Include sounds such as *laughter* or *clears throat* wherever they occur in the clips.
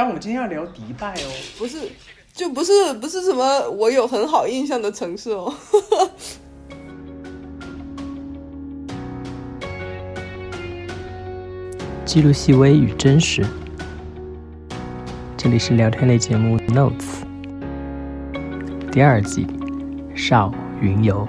但我们今天要聊迪拜哦，不是，就不是不是什么我有很好印象的城市哦。*laughs* 记录细微与真实，这里是聊天类节目《Notes》第二季，少云游。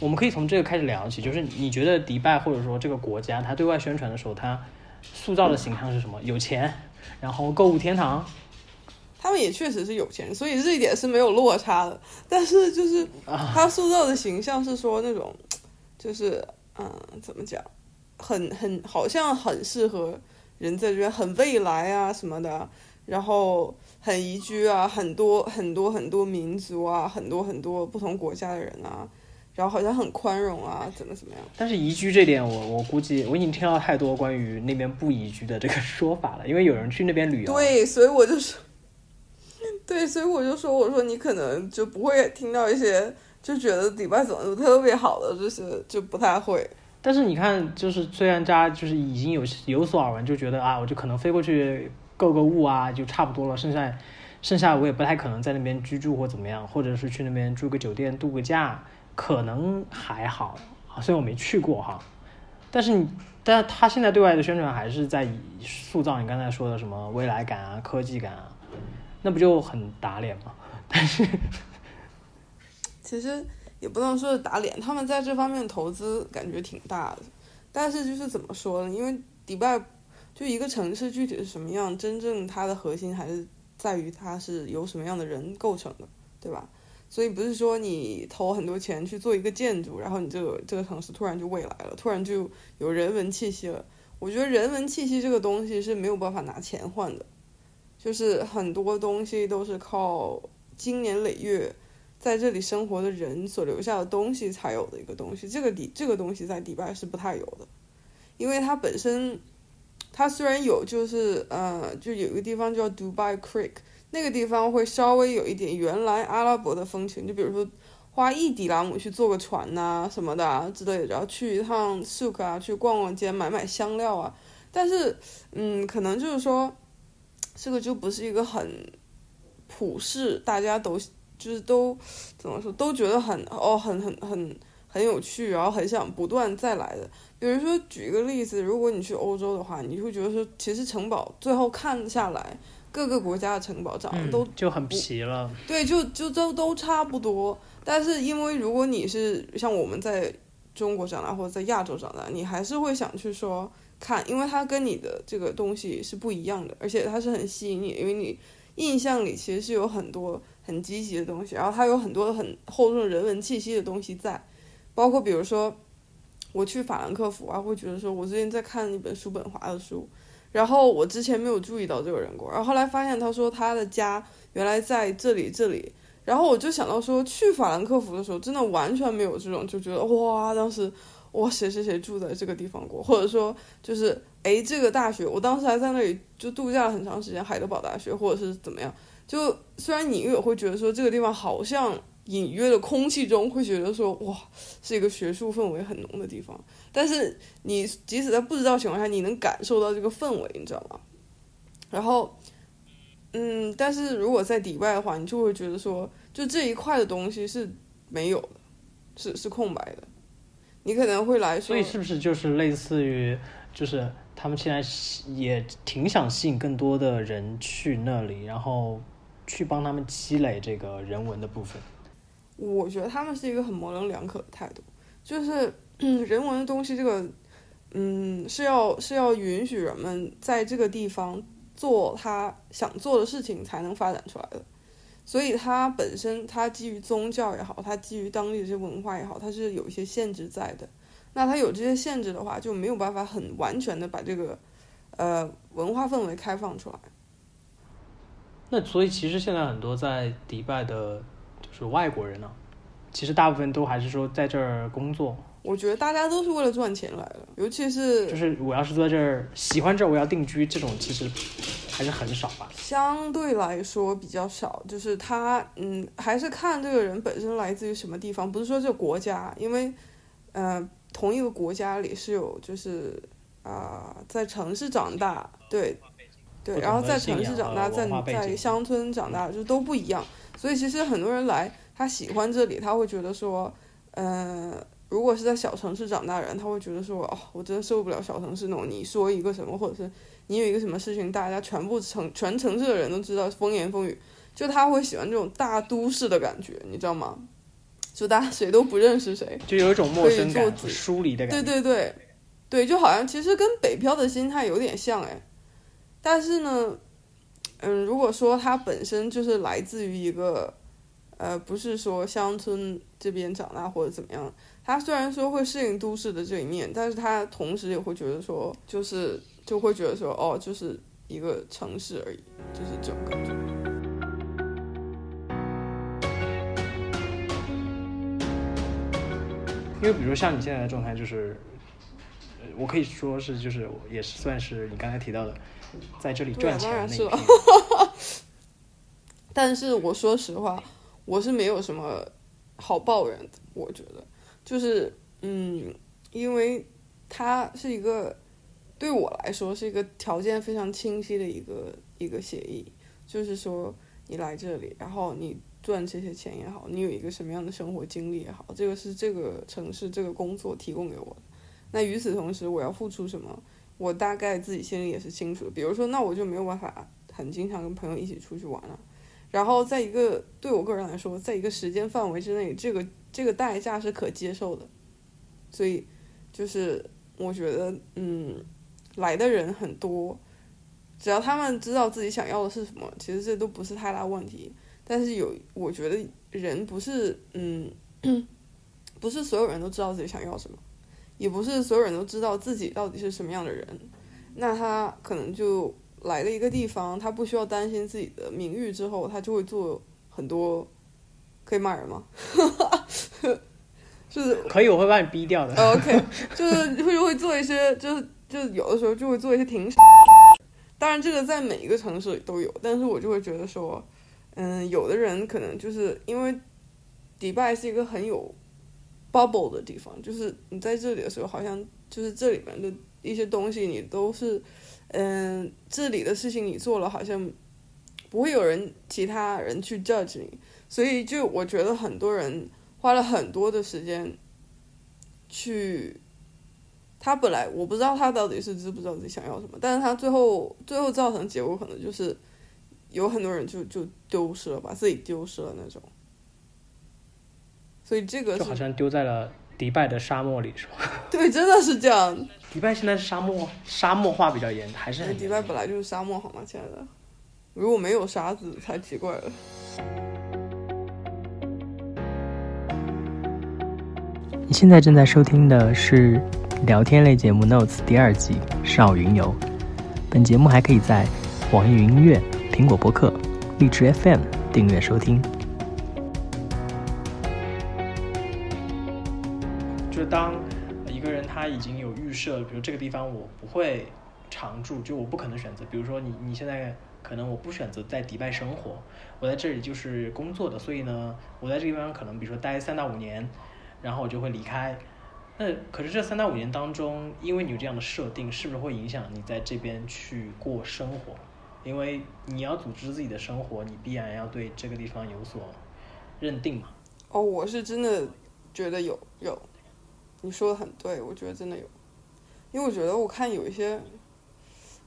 我们可以从这个开始聊起，就是你觉得迪拜或者说这个国家，它对外宣传的时候，它塑造的形象是什么？有钱，然后购物天堂。他们也确实是有钱，所以这一点是没有落差的。但是就是他塑造的形象是说那种，就是嗯，怎么讲，很很好像很适合人在这边，很未来啊什么的，然后很宜居啊，很多很多很多民族啊，很多很多不同国家的人啊。然后好像很宽容啊，怎么怎么样？但是宜居这点，我我估计我已经听到太多关于那边不宜居的这个说法了，*laughs* 因为有人去那边旅游。对，所以我就说，*laughs* 对，所以我就说，我说你可能就不会听到一些就觉得迪拜怎么特别好的，这些就不太会。但是你看，就是虽然大家就是已经有有所耳闻，就觉得啊，我就可能飞过去购个物啊，就差不多了，剩下剩下我也不太可能在那边居住或怎么样，或者是去那边住个酒店度个假。可能还好，虽然我没去过哈，但是你，但他现在对外的宣传还是在塑造你刚才说的什么未来感啊、科技感啊，那不就很打脸吗？*laughs* 但是，*laughs* 其实也不能说是打脸，他们在这方面投资感觉挺大的，但是就是怎么说呢？因为迪拜就一个城市具体是什么样，真正它的核心还是在于它是由什么样的人构成的，对吧？所以不是说你投很多钱去做一个建筑，然后你这个这个城市突然就未来了，突然就有人文气息了。我觉得人文气息这个东西是没有办法拿钱换的，就是很多东西都是靠经年累月在这里生活的人所留下的东西才有的一个东西。这个迪这个东西在迪拜是不太有的，因为它本身它虽然有，就是呃，就有一个地方叫 Dubai Creek。那个地方会稍微有一点原来阿拉伯的风情，就比如说花一迪拉姆去坐个船呐什么的之类的，然后去一趟 souk 啊，去逛逛街买买香料啊。但是，嗯，可能就是说，这个就不是一个很普世，大家都就是都怎么说都觉得很哦很很很很有趣，然后很想不断再来的。比如说举一个例子，如果你去欧洲的话，你会觉得说，其实城堡最后看下来。各个国家的城堡长得都就很皮了，对，就就都都差不多。但是因为如果你是像我们在中国长大或者在亚洲长大，你还是会想去说看，因为它跟你的这个东西是不一样的，而且它是很吸引你，因为你印象里其实是有很多很积极的东西，然后它有很多很厚重人文气息的东西在，包括比如说我去法兰克福啊，会觉得说我最近在看一本叔本华的书。然后我之前没有注意到这个人过，然后后来发现他说他的家原来在这里这里，然后我就想到说去法兰克福的时候真的完全没有这种就觉得哇当时哇谁谁谁住在这个地方过，或者说就是哎这个大学我当时还在那里就度假了很长时间，海德堡大学或者是怎么样，就虽然你也会觉得说这个地方好像。隐约的空气中会觉得说哇，是一个学术氛围很浓的地方。但是你即使在不知道情况下，你能感受到这个氛围，你知道吗？然后，嗯，但是如果在迪拜的话，你就会觉得说，就这一块的东西是没有的，是是空白的。你可能会来说，所以是不是就是类似于，就是他们现在也挺想吸引更多的人去那里，然后去帮他们积累这个人文的部分。我觉得他们是一个很模棱两可的态度，就是 *clears throat* 人文的东西，这个，嗯，是要是要允许人们在这个地方做他想做的事情才能发展出来的，所以它本身它基于宗教也好，它基于当地的这些文化也好，它是有一些限制在的。那它有这些限制的话，就没有办法很完全的把这个，呃，文化氛围开放出来。那所以其实现在很多在迪拜的。是外国人呢，其实大部分都还是说在这儿工作。我觉得大家都是为了赚钱来的，尤其是就是我要是在这儿喜欢这儿，我要定居，这种其实还是很少吧。相对来说比较少，就是他嗯，还是看这个人本身来自于什么地方，不是说这个国家，因为呃，同一个国家里是有就是啊、在城市长大，对对，然后在城市长大，在在乡村长大，就都不一样。所以其实很多人来，他喜欢这里，他会觉得说，呃，如果是在小城市长大的人，他会觉得说，哦，我真的受不了小城市那种，你说一个什么，或者是你有一个什么事情，大家全部城全城市的人都知道风言风语，就他会喜欢这种大都市的感觉，你知道吗？就大家谁都不认识谁，就有一种陌生感、可以做自疏离的感觉。对对对，对，就好像其实跟北漂的心态有点像哎，但是呢，嗯，如果说他本身就是来自于一个，呃，不是说乡村这边长大或者怎么样，他虽然说会适应都市的这一面，但是他同时也会觉得说，就是就会觉得说，哦，就是一个城市而已，就是这种感觉。因为比如像你现在的状态，就是，我可以说是就是也是算是你刚才提到的，在这里赚钱那一批。*laughs* 但是我说实话，我是没有什么好抱怨的，我觉得就是嗯，因为它是一个对我来说是一个条件非常清晰的一个一个协议，就是说你来这里，然后你赚这些钱也好，你有一个什么样的生活经历也好，这个是这个城市这个工作提供给我的。那与此同时，我要付出什么，我大概自己心里也是清楚的。比如说，那我就没有办法很经常跟朋友一起出去玩了。然后在一个对我个人来说，在一个时间范围之内，这个这个代价是可接受的。所以就是我觉得，嗯，来的人很多，只要他们知道自己想要的是什么，其实这都不是太大问题。但是有，我觉得人不是，嗯，*clears throat* 不是所有人都知道自己想要什么，也不是所有人都知道自己到底是什么样的人。那他可能就来了一个地方，他不需要担心自己的名誉，之后他就会做很多，可以骂人吗？*laughs* 就是可以，我会把你逼掉的。哦 OK，就是会会做一些，就是就有的时候就会做一些挺傻。当然，这个在每一个城市都有，但是我就会觉得说，嗯，有的人可能就是因为迪拜是一个很有 bubble 的地方，就是你在这里的时候，好像就是这里面的一些东西，你都是，嗯，这里的事情你做了，好像不会有人其他人去 judge 你，所以就我觉得很多人花了很多的时间去。他本来我不知道他到底是知不知道自己想要什么，但是他最后最后造成结果可能就是有很多人就就丢失了，把自己丢失了那种。所以这个就好像丢在了迪拜的沙漠里，是吧？*laughs* 对，真的是这样。迪拜现在是沙漠沙漠化比较严，还是迪拜本来就是沙漠，好吗，亲爱的？如果没有沙子才奇怪了。你现在正在收听的是聊天类节目《Notes》第二季《少云游》。本节目还可以在网易云音乐、苹果播客、荔枝 FM 订阅收听。设，比如这个地方我不会常住，就我不可能选择。比如说你你现在可能我不选择在迪拜生活，我在这里就是工作的，所以呢，我在这个地方可能比如说待三到五年，然后我就会离开。那可是这三到五年当中，因为你有这样的设定，是不是会影响你在这边去过生活？因为你要组织自己的生活，你必然要对这个地方有所认定嘛。哦，我是真的觉得有有，你说的很对，我觉得真的有，因为我觉得我看有一些，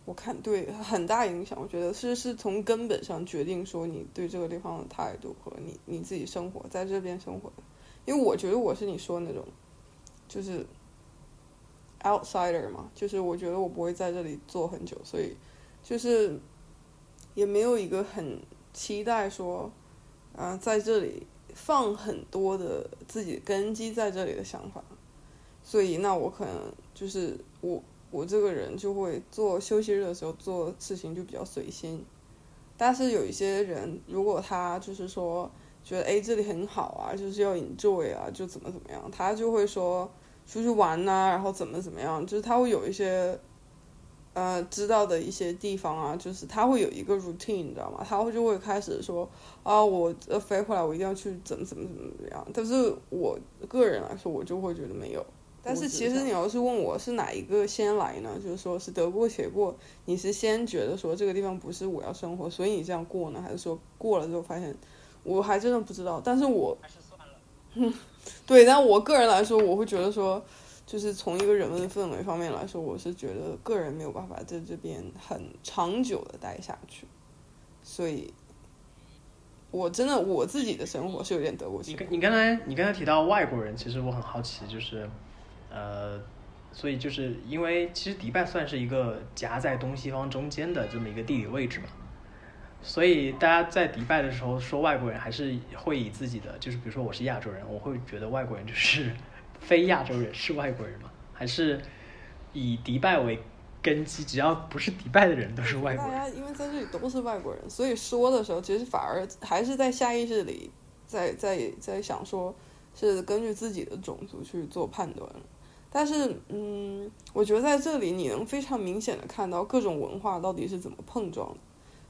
我看对很大影响，我觉得是是从根本上决定说你对这个地方的态度和你你自己生活在这边生活的，因为我觉得我是你说的那种，就是 outsider 嘛，就是我觉得我不会在这里做很久，所以就是也没有一个很期待说，啊、在这里放很多的自己根基在这里的想法，所以那我可能就是我我这个人就会做休息日的时候做事情就比较随心，但是有一些人如果他就是说觉得哎这里很好啊，就是要 enjoy 啊，就怎么怎么样，他就会说出去玩呐、然后怎么怎么样，就是他会有一些。呃，知道的一些地方啊，就是他会有一个 routine，你知道吗？他会就会开始说，啊，我呃飞回来，我一定要去怎么怎么怎么怎么样。但是我个人来说，我就会觉得没有，但是其实你要是问我是哪一个先来呢？就是说是得过且过，你是先觉得说这个地方不是我要生活，所以你这样过呢，还是说过了之后发现，我还真的不知道。但是我还是算了。嗯，对，但我个人来说，我会觉得说，就是从一个人文氛围方面来说，我是觉得个人没有办法在这边很长久的待下去，所以。我真的我自己的生活是有点得过且过。你你刚才你刚才提到外国人，其实我很好奇，就是，呃，所以就是因为其实迪拜算是一个夹在东西方中间的这么一个地理位置嘛，所以大家在迪拜的时候说外国人，还是会以自己的，就是比如说我是亚洲人，我会觉得外国人就是 *laughs* 非亚洲人是外国人嘛，还是以迪拜为。根基，只要不是迪拜的人都是外国人。大家因为在这里都是外国人，所以说的时候，其实反而还是在下意识里，在在在想说，是根据自己的种族去做判断。但是，嗯，我觉得在这里你能非常明显的看到各种文化到底是怎么碰撞的。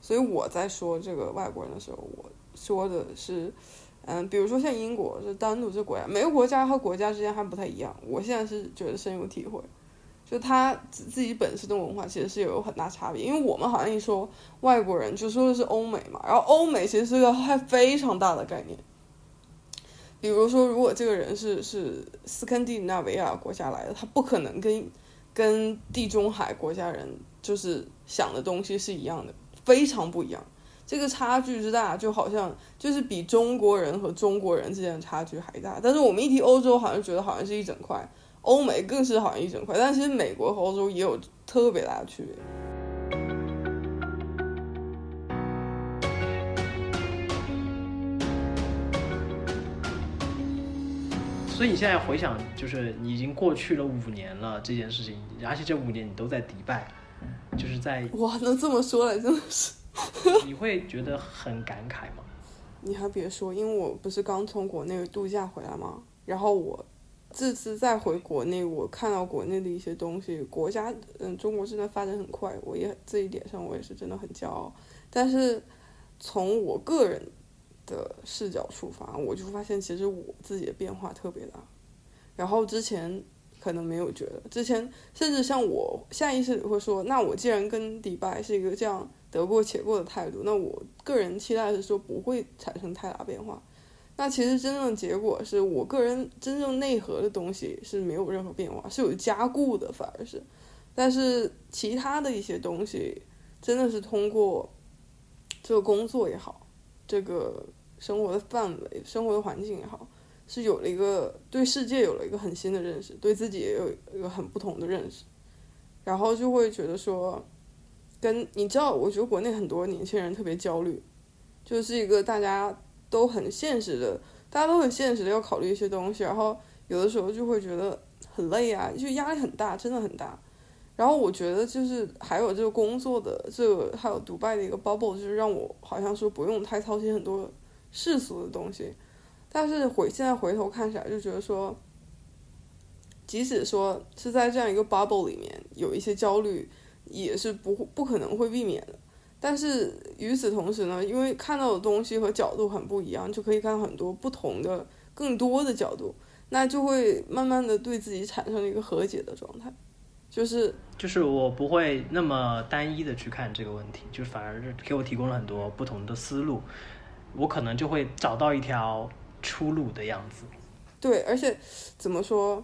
所以我在说这个外国人的时候，我说的是，嗯，比如说像英国是单独这国家，每个国家和国家之间还不太一样。我现在是觉得深有体会。就他自自己本身的文化其实是有很大差别，因为我们好像一说外国人就说的是欧美嘛，然后欧美其实是个还非常大的概念。比如说，如果这个人是是斯堪的纳维亚国家来的，他不可能跟跟地中海国家人就是想的东西是一样的，非常不一样。这个差距之大，就好像就是比中国人和中国人之间的差距还大。但是我们一提欧洲，好像觉得好像是一整块。欧美更是好像一整块，但其实美国和欧洲也有特别大的区别。所以你现在回想，就是你已经过去了五年了这件事情，而且这五年你都在迪拜，就是在哇，能这么说来真的是，*laughs* 你会觉得很感慨吗？你还别说，因为我不是刚从国内度假回来吗？然后我。这次再回国内，我看到国内的一些东西，国家，嗯，中国真的发展很快，我也这一点上我也是真的很骄傲。但是从我个人的视角出发，我就发现其实我自己的变化特别大。然后之前可能没有觉得，之前甚至像我下意识会说，那我既然跟迪拜是一个这样得过且过的态度，那我个人期待是说不会产生太大变化。那其实真正的结果是我个人真正内核的东西是没有任何变化，是有加固的，反而是，但是其他的一些东西真的是通过这个工作也好，这个生活的范围、生活的环境也好，是有了一个对世界有了一个很新的认识，对自己也有一个很不同的认识，然后就会觉得说，跟你知道，我觉得国内很多年轻人特别焦虑，就是一个大家。都很现实的，大家都很现实的要考虑一些东西，然后有的时候就会觉得很累啊，就压力很大，真的很大。然后我觉得就是还有这个工作的这个，还有独拜的一个 bubble，就是让我好像说不用太操心很多世俗的东西。但是回现在回头看起来，就觉得说，即使说是在这样一个 bubble 里面有一些焦虑，也是不不可能会避免的。但是与此同时呢，因为看到的东西和角度很不一样，就可以看很多不同的、更多的角度，那就会慢慢的对自己产生一个和解的状态，就是就是我不会那么单一的去看这个问题，就反而是给我提供了很多不同的思路，我可能就会找到一条出路的样子。对，而且怎么说，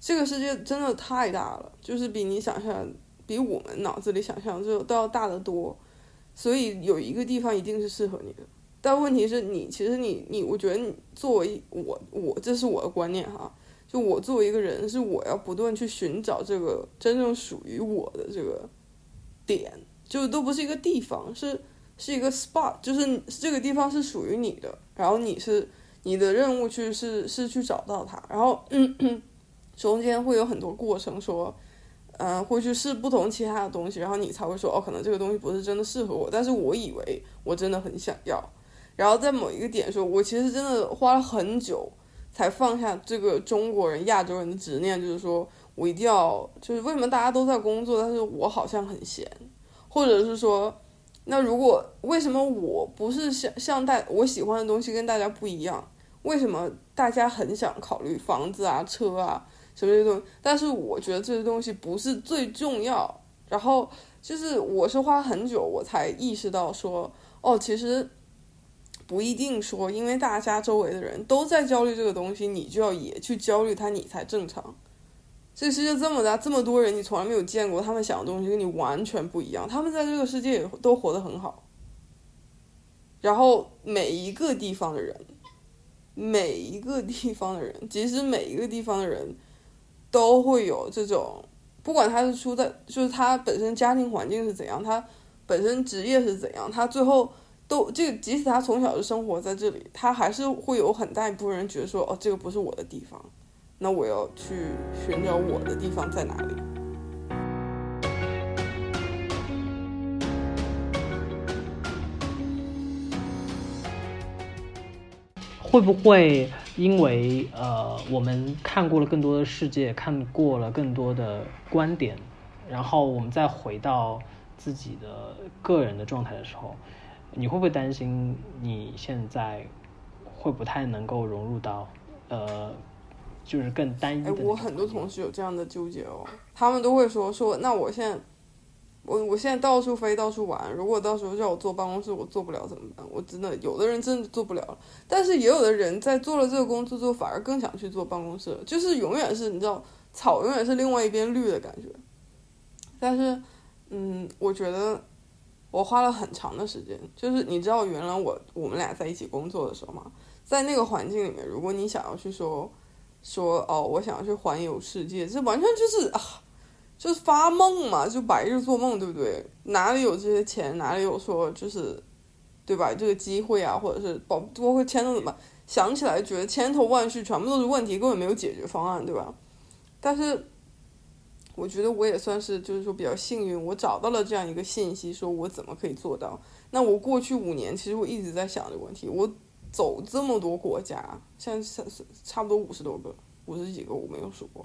这个世界真的太大了，就是比你想象。比我们脑子里想象就都要大得多，所以有一个地方一定是适合你的。但问题是你，其实你你，我觉得你作为我我这是我的观念哈，就我作为一个人，是我要不断去寻找这个真正属于我的这个点，就都不是一个地方，是是一个 spot，就是这个地方是属于你的，然后你是你的任务去是是去找到它，然后 *clears throat* 中间会有很多过程说。嗯，会去试不同其他的东西，然后你才会说哦，可能这个东西不是真的适合我，但是我以为我真的很想要，然后在某一个点说，我其实真的花了很久才放下这个中国人、亚洲人的执念，就是说我一定要，就是为什么大家都在工作，但是我好像很闲，或者是说，那如果为什么我不是像像大我喜欢的东西跟大家不一样，为什么大家很想考虑房子啊、车啊什么这些东西？但是我觉得这些东西不是最重要。然后就是我是花很久我才意识到说，哦，其实不一定说，因为大家周围的人都在焦虑这个东西，你就要也去焦虑它，你才正常。这个世界这么大，这么多人，你从来没有见过，他们想的东西跟你完全不一样。他们在这个世界也都活得很好。然后每一个地方的人，每一个地方的人，即使每一个地方的人都会有这种，不管他是出在，就是他本身家庭环境是怎样，他本身职业是怎样，他最后都这个，即使他从小就生活在这里，他还是会有很大一部分人觉得说，哦，这个不是我的地方。那我要去寻找我的地方在哪里？会不会因为呃，我们看过了更多的世界，看过了更多的观点，然后我们再回到自己的个人的状态的时候，你会不会担心你现在会不太能够融入到呃？就是更单一。哎，我很多同事有这样的纠结哦，他们都会说说，那我现在，我我现在到处飞到处玩，如果到时候叫我坐办公室，我做不了怎么办？我真的有的人真的做不了，但是也有的人在做了这个工作之后，反而更想去做办公室，就是永远是你知道，草永远是另外一边绿的感觉。但是，嗯，我觉得我花了很长的时间，就是你知道，原来我我们俩在一起工作的时候嘛，在那个环境里面，如果你想要去说。说哦，我想要去环游世界，这完全就是啊，就是发梦嘛，就白日做梦，对不对？哪里有这些钱，哪里有说就是，对吧？这个机会啊，或者是包包括签证怎么想起来觉得千头万绪，全部都是问题，根本没有解决方案，对吧？但是我觉得我也算是就是说比较幸运，我找到了这样一个信息，说我怎么可以做到。那我过去五年其实我一直在想这个问题，我。走这么多国家，现在差差不多五十多个，五十几个我没有数过。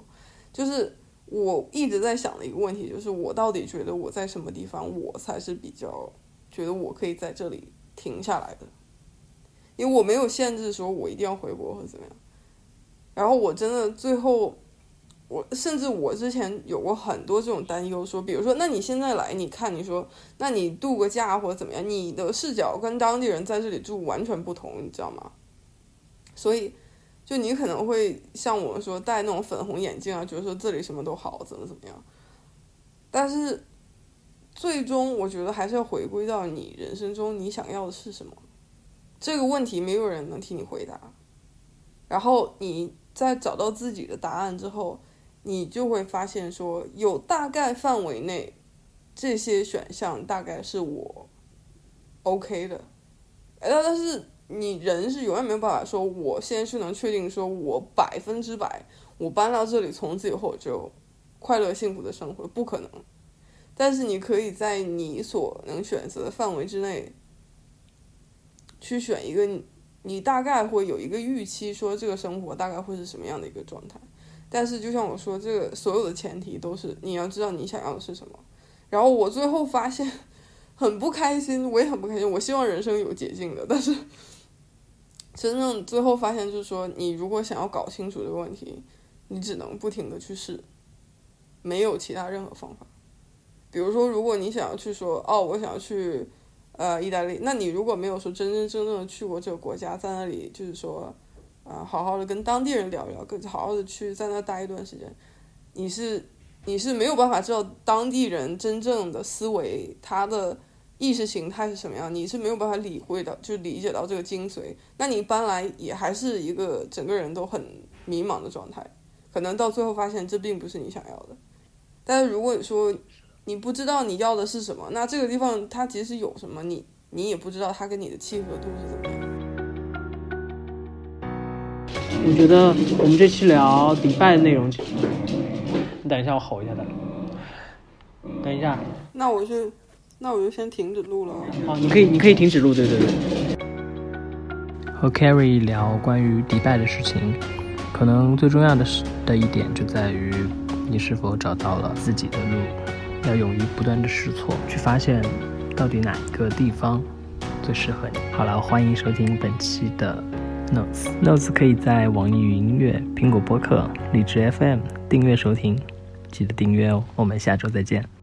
就是我一直在想的一个问题，就是我到底觉得我在什么地方，我才是比较觉得我可以在这里停下来的，因为我没有限制说我一定要回国或怎么样。然后我真的最后。我甚至我之前有过很多这种担忧，说，比如说，那你现在来，你看，你说，那你度个假或者怎么样，你的视角跟当地人在这里住完全不同，你知道吗？所以，就你可能会像我们说戴那种粉红眼镜啊，觉得说这里什么都好，怎么怎么样。但是，最终我觉得还是要回归到你人生中你想要的是什么，这个问题没有人能替你回答。然后你在找到自己的答案之后。你就会发现，说有大概范围内，这些选项大概是我 OK 的，哎，但是你人是永远没有办法说，我现在是能确定说我百分之百，我搬到这里从此以后就快乐幸福的生活，不可能。但是你可以在你所能选择的范围之内，去选一个你大概会有一个预期，说这个生活大概会是什么样的一个状态。但是，就像我说，这个所有的前提都是你要知道你想要的是什么。然后我最后发现很不开心，我也很不开心。我希望人生有捷径的，但是真正最后发现就是说，你如果想要搞清楚这个问题，你只能不停的去试，没有其他任何方法。比如说，如果你想要去说，哦，我想要去呃意大利，那你如果没有说真真正正的去过这个国家，在那里就是说。啊，好好的跟当地人聊一聊，跟好好的去在那待一段时间，你是你是没有办法知道当地人真正的思维，他的意识形态是什么样，你是没有办法理会的，就理解到这个精髓。那你搬来也还是一个整个人都很迷茫的状态，可能到最后发现这并不是你想要的。但是如果你说你不知道你要的是什么，那这个地方它即使有什么，你你也不知道它跟你的契合度是怎么样。我觉得我们这期聊迪拜的内容，你等一下，我吼一下他。等一下。那我就，那我就先停止录了。好，你可以，你可以停止录，对对对。和 Carrie 聊关于迪拜的事情，可能最重要的是的一点就在于你是否找到了自己的路，要勇于不断的试错，去发现到底哪一个地方最适合你。好了，欢迎收听本期的。Notes，Notes 可以在网易云音乐、苹果播客、荔枝 FM 订阅收听，记得订阅哦。我们下周再见。